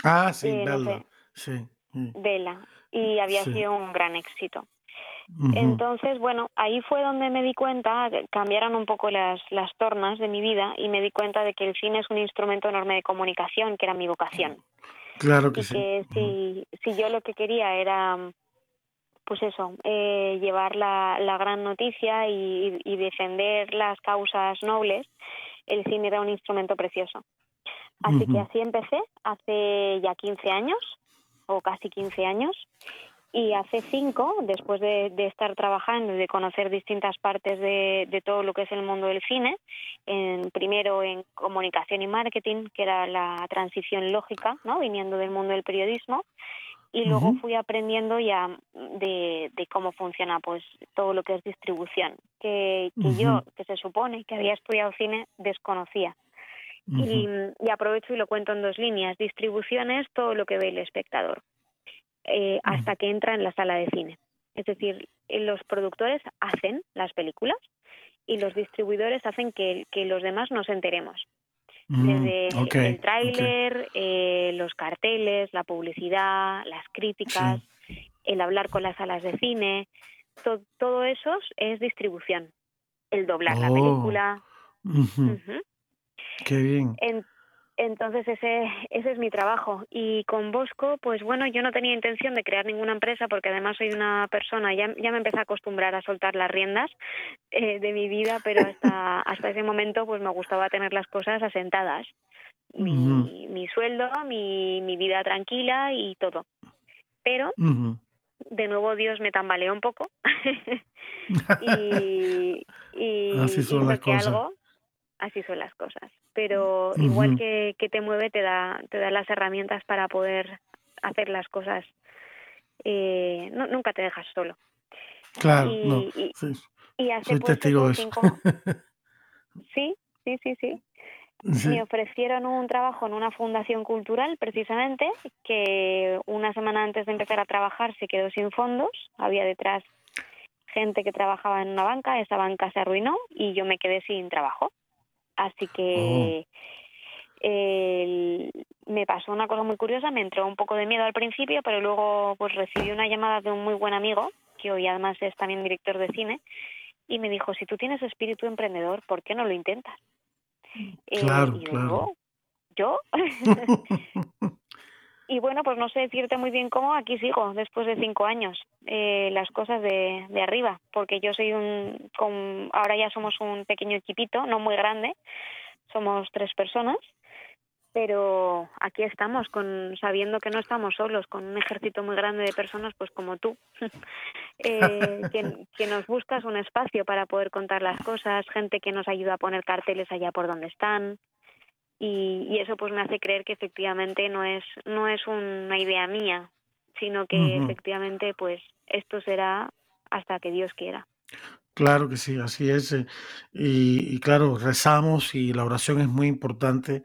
Ah, sí, eh, Bella. sí. Bella. Y había sido un gran éxito. Entonces, bueno, ahí fue donde me di cuenta, cambiaron un poco las, las tornas de mi vida y me di cuenta de que el cine es un instrumento enorme de comunicación, que era mi vocación. Claro que y sí. Que si, si yo lo que quería era pues eso, eh, llevar la, la, gran noticia y, y, defender las causas nobles, el cine era un instrumento precioso. Así que así empecé hace ya 15 años, o casi 15 años, y hace cinco, después de, de estar trabajando y de conocer distintas partes de, de, todo lo que es el mundo del cine, en, primero en comunicación y marketing, que era la transición lógica, ¿no? viniendo del mundo del periodismo, y luego fui aprendiendo ya de, de, cómo funciona pues todo lo que es distribución que, que yo que se supone que había estudiado cine desconocía. Y, y, aprovecho y lo cuento en dos líneas. Distribución es todo lo que ve el espectador eh, hasta que entra en la sala de cine. Es decir los productores hacen las películas y los distribuidores hacen que, que los demás nos enteremos Mm, Desde el tráiler, eh, los carteles, la publicidad, las críticas, el hablar con las salas de cine, todo eso es distribución. El doblar la oh. película. Qué bien. Entonces ese, ese es mi trabajo. Y con Bosco, pues bueno, yo no tenía intención de crear ninguna empresa porque además soy una persona, ya, ya me empecé a acostumbrar a soltar las riendas eh, de mi vida, pero hasta, hasta ese momento pues me gustaba tener las cosas asentadas. Mi, mi sueldo, mi, mi vida tranquila y todo. Pero, de nuevo, Dios me tambaleó un poco. y, y Así son las cosas. algo así son las cosas. Pero igual que, que te mueve, te da, te da las herramientas para poder hacer las cosas. Eh, no, nunca te dejas solo. Claro, y, no. y, Sí. y hace Soy pues testigo de eso, sí, sí, sí. Sí. Me ofrecieron un trabajo en una fundación cultural, precisamente, que una semana antes de empezar a trabajar se quedó sin fondos. Había detrás gente que trabajaba en una banca, esa banca se arruinó y yo me quedé sin trabajo. Así que Oh. me pasó una cosa muy curiosa, me entró un poco de miedo al principio, pero luego pues recibí una llamada de un muy buen amigo, que hoy además es también director de cine, y me dijo, si tú tienes espíritu emprendedor, ¿por qué no lo intentas? Claro, y claro. ¿yo? y bueno, pues no sé decirte muy bien cómo, aquí sigo después de cinco años, eh, las cosas de, de arriba, porque yo soy un, con, ahora ya somos un pequeño equipito, no muy grande, somos tres personas, pero aquí estamos, con, sabiendo que no estamos solos, con un ejército muy grande de personas, pues como tú, eh, que, que, nos buscas un espacio para poder contar las cosas, gente que nos ayuda a poner carteles allá por donde están, y, eso pues me hace creer que efectivamente no es no es una idea mía sino que efectivamente pues esto será hasta que Dios quiera. Claro que sí así es eh, y, claro rezamos y la oración es muy importante.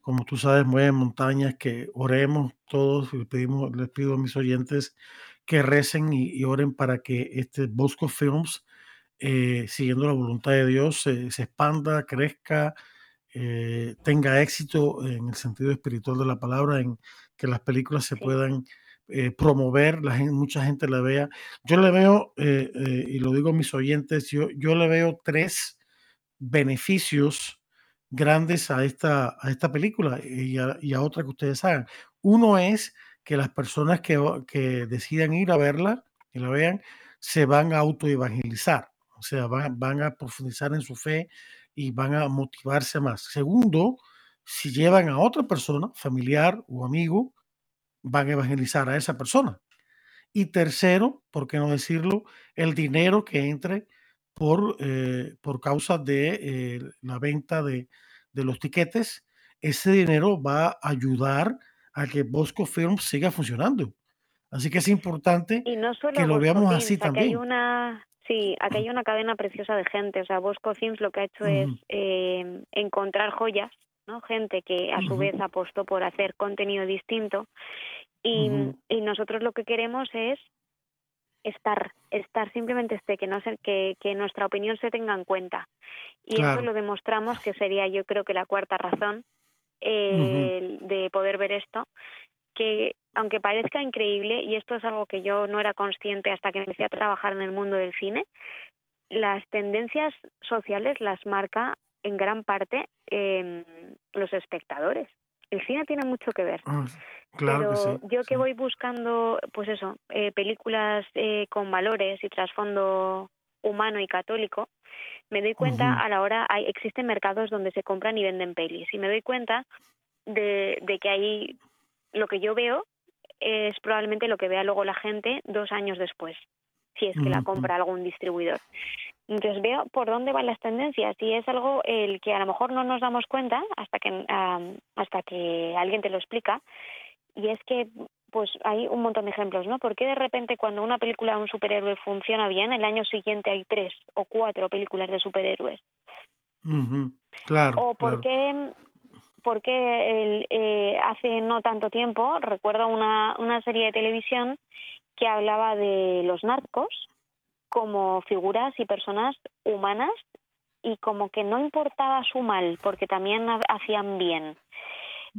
Como tú sabes muy en montañas que oremos todos y pedimos les pido a mis oyentes que recen y, oren para que este Bosco Films eh, siguiendo la voluntad de Dios se expanda crezca eh, tenga éxito en el sentido espiritual de la palabra, en que las películas se puedan eh, promover, la gente, mucha gente la vea. Yo le veo, eh, y lo digo a mis oyentes, yo, yo le veo tres beneficios grandes a esta, a esta película y a, y a otra que ustedes hagan. Uno es que las personas que, que decidan ir a verla y la vean, se van a autoevangelizar, o sea, van, van a profundizar en su fe, y van a motivarse más. Segundo, si llevan a otra persona, familiar o amigo, van a evangelizar a esa persona. Y tercero, por qué no decirlo, el dinero que entre por, eh, por causa de eh, la venta de, de, los tiquetes, ese dinero va a ayudar a que Bosco Film siga funcionando. Así que es importante que lo veamos así también. Hay una, Sí, aquí hay una cadena preciosa de gente. O sea, Bosco Films lo que ha hecho es eh, encontrar joyas, ¿no? Gente que a su vez apostó por hacer contenido distinto. Y, y nosotros lo que queremos es estar, estar simplemente este, que no se, que, que nuestra opinión se tenga en cuenta. Y eso lo demostramos que sería yo creo que la cuarta razón eh, de poder ver esto, que aunque parezca increíble, y esto es algo que yo no era consciente hasta que empecé a trabajar en el mundo del cine, las tendencias sociales las marca en gran parte eh, los espectadores. El cine tiene mucho que ver. Ah, claro pero que yo que voy buscando, pues eso, eh, películas eh, con valores y trasfondo humano y católico, me doy cuenta a la hora, hay, existen mercados donde se compran y venden pelis, y me doy cuenta de, de que hay lo que yo veo es probablemente lo que vea luego la gente dos años después, si es que la compra algún distribuidor. Entonces veo por dónde van las tendencias y es algo el que a lo mejor no nos damos cuenta hasta que hasta que alguien te lo explica y es que pues hay un montón de ejemplos, ¿no? ¿Por qué de repente cuando una película de un superhéroe funciona bien, el año siguiente hay tres o cuatro películas de superhéroes? Claro. O por qué porque eh, hace no tanto tiempo recuerdo una, una serie de televisión que hablaba de los narcos como figuras y personas humanas y como que no importaba su mal porque también hacían bien.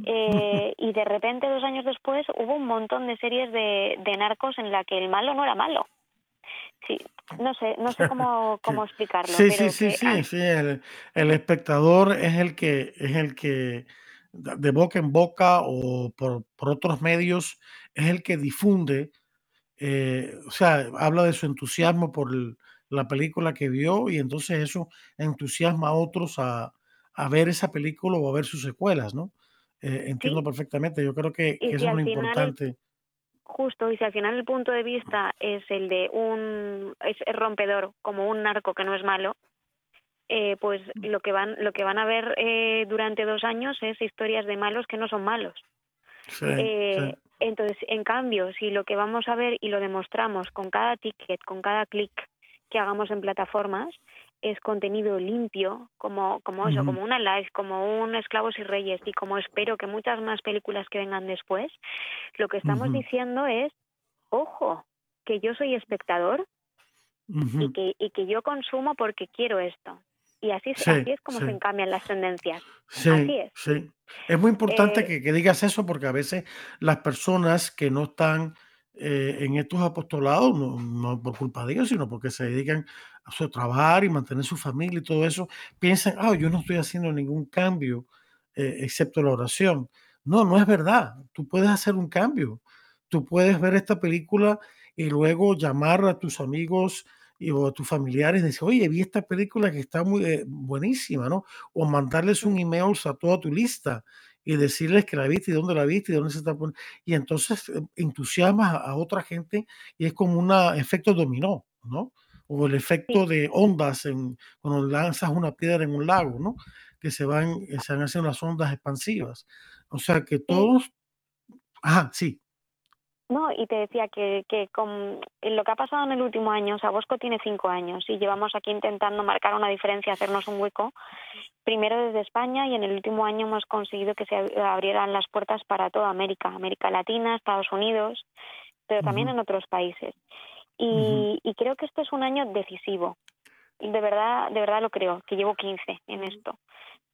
Eh, y de repente dos años después hubo un montón de series de, de narcos en la que el malo no era malo. Sí, no sé, no sé cómo, cómo explicarlo. Sí, sí, sí, sí, sí, el, el, espectador es el que, es el que de boca en boca o por, por otros medios, es el que difunde, eh, o sea, habla de su entusiasmo por la película que vio y entonces eso entusiasma a otros a, a ver esa película o a ver sus secuelas, ¿no? Eh, entiendo perfectamente, yo creo que, eso es lo importante justo y si al final el punto de vista es el de un es, rompedor como un narco que no es malo eh, pues mm. lo que van lo que van a ver eh, durante dos años es historias de malos que no son malos eh, entonces en cambio si lo que vamos a ver y lo demostramos con cada ticket con cada clic que hagamos en plataformas es contenido limpio, como, como eso, como una live, como un Esclavos y Reyes, y como espero que muchas más películas que vengan después, lo que estamos diciendo es, ojo, que yo soy espectador y, que, y que yo consumo porque quiero esto. Y así, así es como se cambian las tendencias. Así es. sí. Es muy importante eh que, digas eso porque a veces las personas que no están eh, en estos apostolados, no, no, por culpa de ellos, sino porque se dedican a su trabajar y mantener su familia y todo eso, piensan, ah, yo no estoy haciendo ningún cambio eh, excepto la oración. No, no es verdad. Tú puedes hacer un cambio. Tú puedes ver esta película y luego llamar a tus amigos y, o a tus familiares y decir, oye, vi esta película que está muy eh, buenísima, ¿no? O mandarles un email a toda tu lista y decirles que la viste y dónde la viste y dónde se está poniendo. Y entonces eh, entusiasmas a, otra gente y es como un efecto dominó, ¿no? O el efecto de ondas en, cuando lanzas una piedra en un lago, ¿no? Que se van, eh, se van haciendo las ondas expansivas. O sea que todos... Ajá, sí. No, y te decía que, que con lo que ha pasado en el último año, o sea, Bosco tiene cinco años y llevamos aquí intentando marcar una diferencia, hacernos un hueco, primero desde España y en el último año hemos conseguido que se abrieran las puertas para toda América, América Latina, Estados Unidos, pero también en otros países. Y, y, creo que este es un año decisivo. De verdad, de verdad lo creo, que llevo 15 en esto.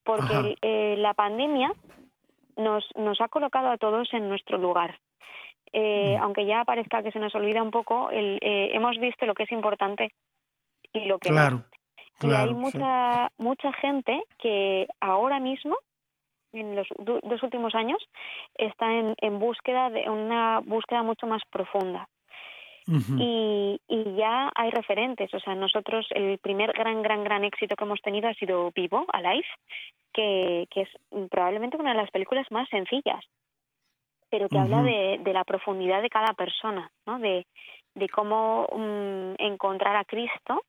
Porque eh, la pandemia nos, nos ha colocado a todos en nuestro lugar. Eh, aunque ya parezca que se nos olvida un poco, el, eh, hemos visto lo que es importante y lo que claro, Y hay mucha, mucha gente que ahora mismo, en los dos últimos años, está en, en búsqueda de una búsqueda mucho más profunda. y, y, ya hay referentes. O sea, nosotros el primer gran, gran, gran éxito que hemos tenido ha sido Vivo, Alive, que, que es probablemente una de las películas más sencillas pero que habla de, de, la profundidad de cada persona, ¿no? de, de cómo mm, encontrar a Cristo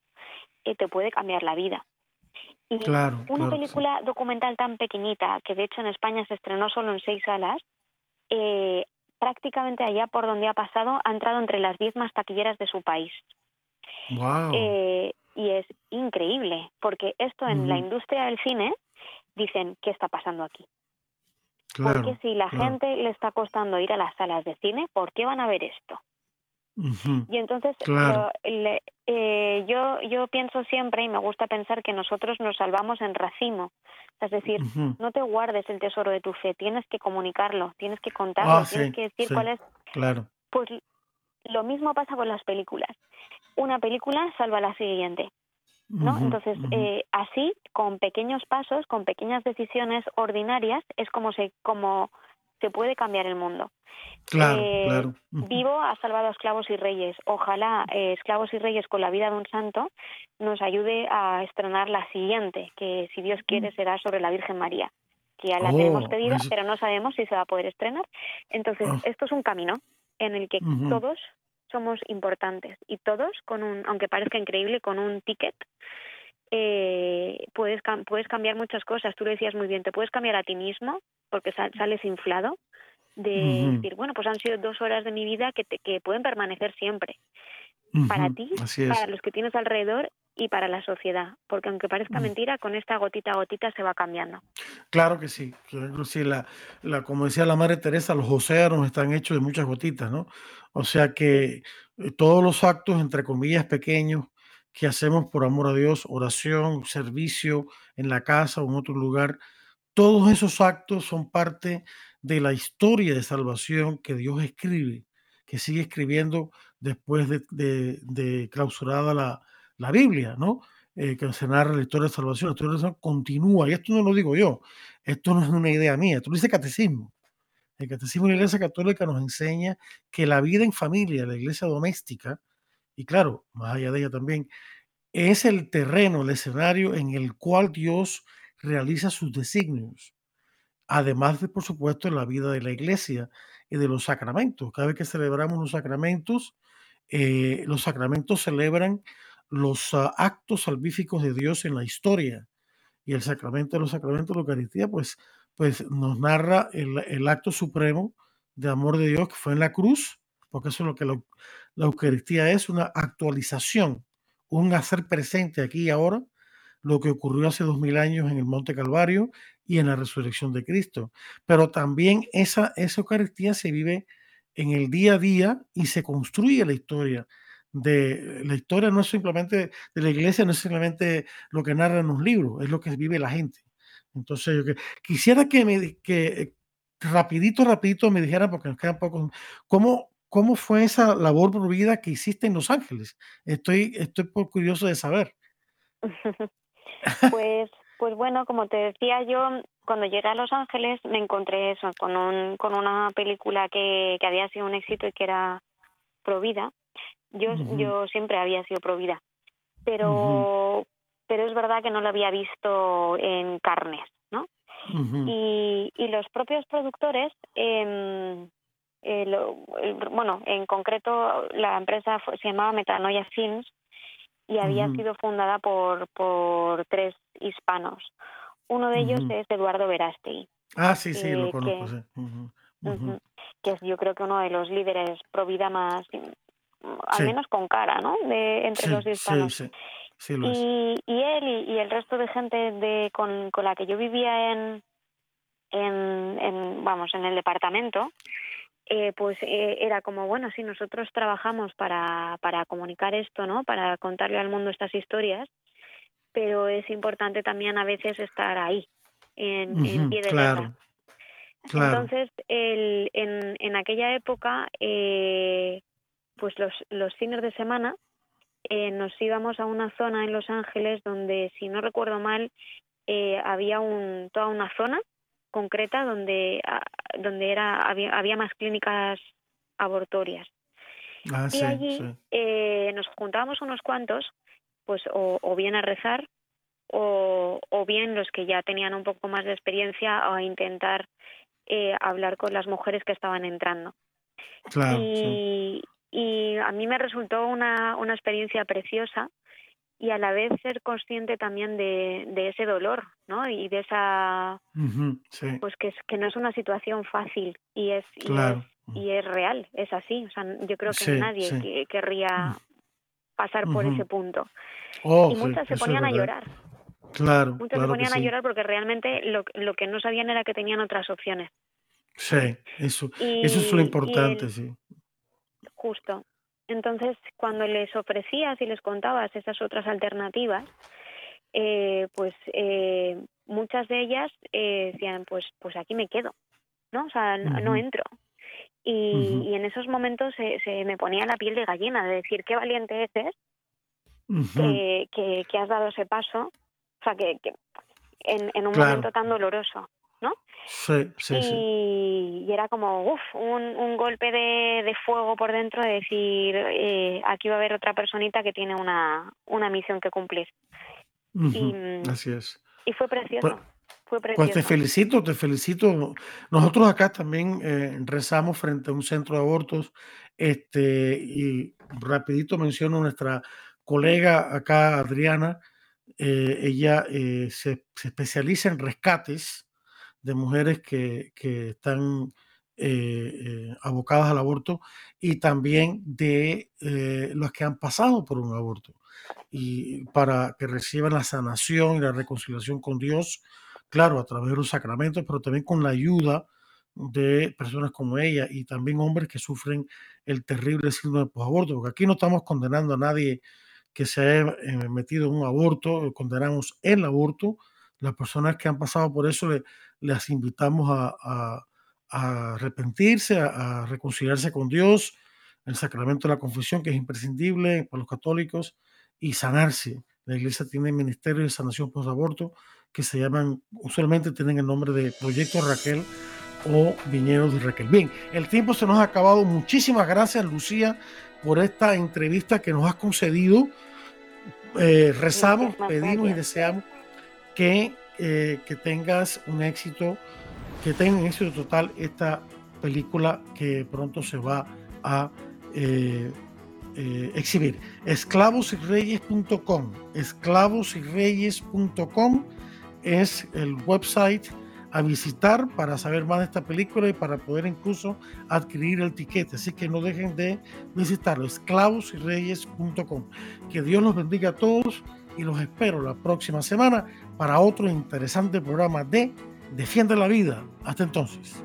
y te puede cambiar la vida. Y una película documental tan pequeñita, que de hecho en España se estrenó solo en seis salas, eh, prácticamente allá por donde ha pasado ha entrado entre las diez más taquilleras de su país. Wow. Eh, y es increíble, porque esto en la industria del cine dicen, ¿qué está pasando aquí? Porque si la gente le está costando ir a las salas de cine, ¿por qué van a ver esto? Y entonces eh, yo, yo pienso siempre y me gusta pensar que nosotros nos salvamos en racimo. Es decir, no te guardes el tesoro de tu fe, tienes que comunicarlo, tienes que contarlo, ah, tienes que decir cuál es. Claro. Pues lo mismo pasa con las películas. Una película salva a la siguiente. ¿no? Entonces, eh, así, con pequeños pasos, con pequeñas decisiones ordinarias, es como se, como se puede cambiar el mundo. Claro, eh, claro. Vivo ha salvado a esclavos y reyes. Ojalá eh, Esclavos y Reyes con la vida de un santo nos ayude a estrenar la siguiente, que si Dios quiere mm. será sobre la Virgen María, que ya la tenemos oh, pedida, pero no sabemos si se va a poder estrenar. Entonces, oh. esto es un camino en el que todos somos importantes y todos, con un, aunque parezca increíble, con un ticket eh, puedes, puedes cambiar muchas cosas. Tú lo decías muy bien, te puedes cambiar a ti mismo porque sales inflado de decir, bueno, pues han sido dos horas de mi vida que, te, que pueden permanecer siempre. Para ti, para los que tienes alrededor y para la sociedad, porque aunque parezca mm. mentira, con esta gotita a gotita se va cambiando. Claro que sí, sí la, la, como decía la Madre Teresa, los océanos están hechos de muchas gotitas, ¿no? O sea que eh, todos los actos, entre comillas, pequeños que hacemos por amor a Dios, oración, servicio en la casa o en otro lugar, todos esos actos son parte de la historia de salvación que Dios escribe, que sigue escribiendo después de, de, clausurada la, la, Biblia, ¿no? Eh, que se la historia de salvación. La historia de salvación continúa, y esto no lo digo yo, esto no es una idea mía, esto lo dice catecismo. El Catecismo de la Iglesia Católica nos enseña que la vida en familia, la iglesia doméstica, y claro, más allá de ella también, es el terreno, el escenario en el cual Dios realiza sus designios. Además de, por supuesto, la vida de la iglesia y de los sacramentos. Cada vez que celebramos los sacramentos, eh, los sacramentos celebran los ah, actos salvíficos de Dios en la historia. Y el sacramento de los sacramentos la Eucaristía, pues pues nos narra el, acto supremo de amor de Dios que fue en la cruz, porque eso es lo que la, Eucaristía es, una actualización, un hacer presente aquí y ahora lo que ocurrió hace dos mil años en el Monte Calvario y en la resurrección de Cristo. Pero también esa, esa Eucaristía se vive en el día a día y se construye la historia. De, la historia no es simplemente de la iglesia, no es simplemente lo que narra en los libros, es lo que vive la gente Entonces, yo quisiera que me que rapidito, rapidito me dijera, porque nos quedan pocos, ¿cómo, cómo fue esa labor por vida que hiciste en Los Ángeles? Estoy, estoy por curioso de saber. pues, pues bueno, como te decía yo, cuando llegué a Los Ángeles me encontré eso, con, un, con una película que, que había sido un éxito y que era Provida. Yo, yo siempre había sido Provida, pero, pero es verdad que no lo había visto en carnes, ¿no? y, y los propios productores, eh, bueno, en concreto la empresa se llamaba Metanoia Films y había sido fundada por, por tres hispanos. Uno de ellos es Eduardo Verástegui. Ah, sí, sí, lo eh, conozco, que, sí. que es yo creo que uno de los líderes pro vida más, al menos con cara, ¿no? De, entre los hispanos. Sí, sí. Lo y, y, él y, el resto de gente de, con, con la que yo vivía en, en, en, vamos, en el departamento, eh, pues eh, era como, bueno, sí, nosotros trabajamos para, para comunicar esto, ¿no? Para contarle al mundo estas historias, pero es importante también a veces estar ahí, en, pie de claro, Entonces, el, en, en aquella época, eh, pues los, los fines de semana eh, nos íbamos a una zona en Los Ángeles donde, si no recuerdo mal, eh, había un, toda una zona concreta donde, ah, donde era, había, había más clínicas abortorias. Ah, y allí Eh, nos juntábamos unos cuantos, pues o, o bien a rezar o, o, bien los que ya tenían un poco más de experiencia a intentar eh, hablar con las mujeres que estaban entrando. Claro, y, y a mí me resultó una, una experiencia preciosa y a la vez ser consciente también de, de ese dolor, ¿no? Y de esa, pues que, es, que no es una situación fácil y es, y, es, real, es así. O sea, yo creo que nadie querría pasar por ese punto. Oh, y muchas se ponían a llorar. Claro. Muchas se ponían a llorar porque realmente lo, lo que no sabían era que tenían otras opciones. Sí, eso, eso es lo importante, sí. Justo. Entonces, cuando les ofrecías y les contabas esas otras alternativas, eh, pues eh, muchas de ellas eh, decían, pues, pues aquí me quedo, ¿no? O sea, no, entro. Y, y, en esos momentos se, se, me ponía la piel de gallina de decir, qué valiente eres, que, que, has dado ese paso, o sea, que, que en, en un momento tan doloroso. ¿No? Sí, sí, y, sí. y era como, uff, un, un golpe de, de, fuego por dentro de decir, eh, aquí va a haber otra personita que tiene una, una misión que cumplir. y, Así es. Y fue precioso. Pues, fue precioso. Pues te felicito, te felicito. Nosotros acá también eh, rezamos frente a un centro de abortos este, y rapidito menciono nuestra colega acá, Adriana, eh, ella eh, se, se, especializa en rescates de mujeres que, que están eh, eh, abocadas al aborto y también de eh, los que han pasado por un aborto. Y para que reciban la sanación y la reconciliación con Dios, claro, a través de los sacramentos, pero también con la ayuda de personas como ella y también hombres que sufren el terrible síndrome de posaborto, porque aquí no estamos condenando a nadie que se haya metido en un aborto, condenamos el aborto, las personas que han pasado por eso les invitamos a, arrepentirse, a, reconciliarse con Dios, el sacramento de la confesión, que es imprescindible para los católicos, y sanarse. La iglesia tiene ministerios de sanación post-aborto que se llaman, usualmente tienen el nombre de Proyecto Raquel o Viñedos de Raquel. Bien, el tiempo se nos ha acabado. Muchísimas gracias, Lucía, por esta entrevista que nos has concedido. Eh, rezamos, pedimos y deseamos que eh, que tengas un éxito, que tenga un éxito total esta película que pronto se va a eh, eh, exhibir. Esclavosyreyes.com, esclavosyreyes.com es el website a visitar para saber más de esta película y para poder incluso adquirir el tiquete. Así que no dejen de visitarlo, esclavosyreyes.com. Que Dios los bendiga a todos y los espero la próxima semana para otro interesante programa de Defiende la Vida. Hasta entonces.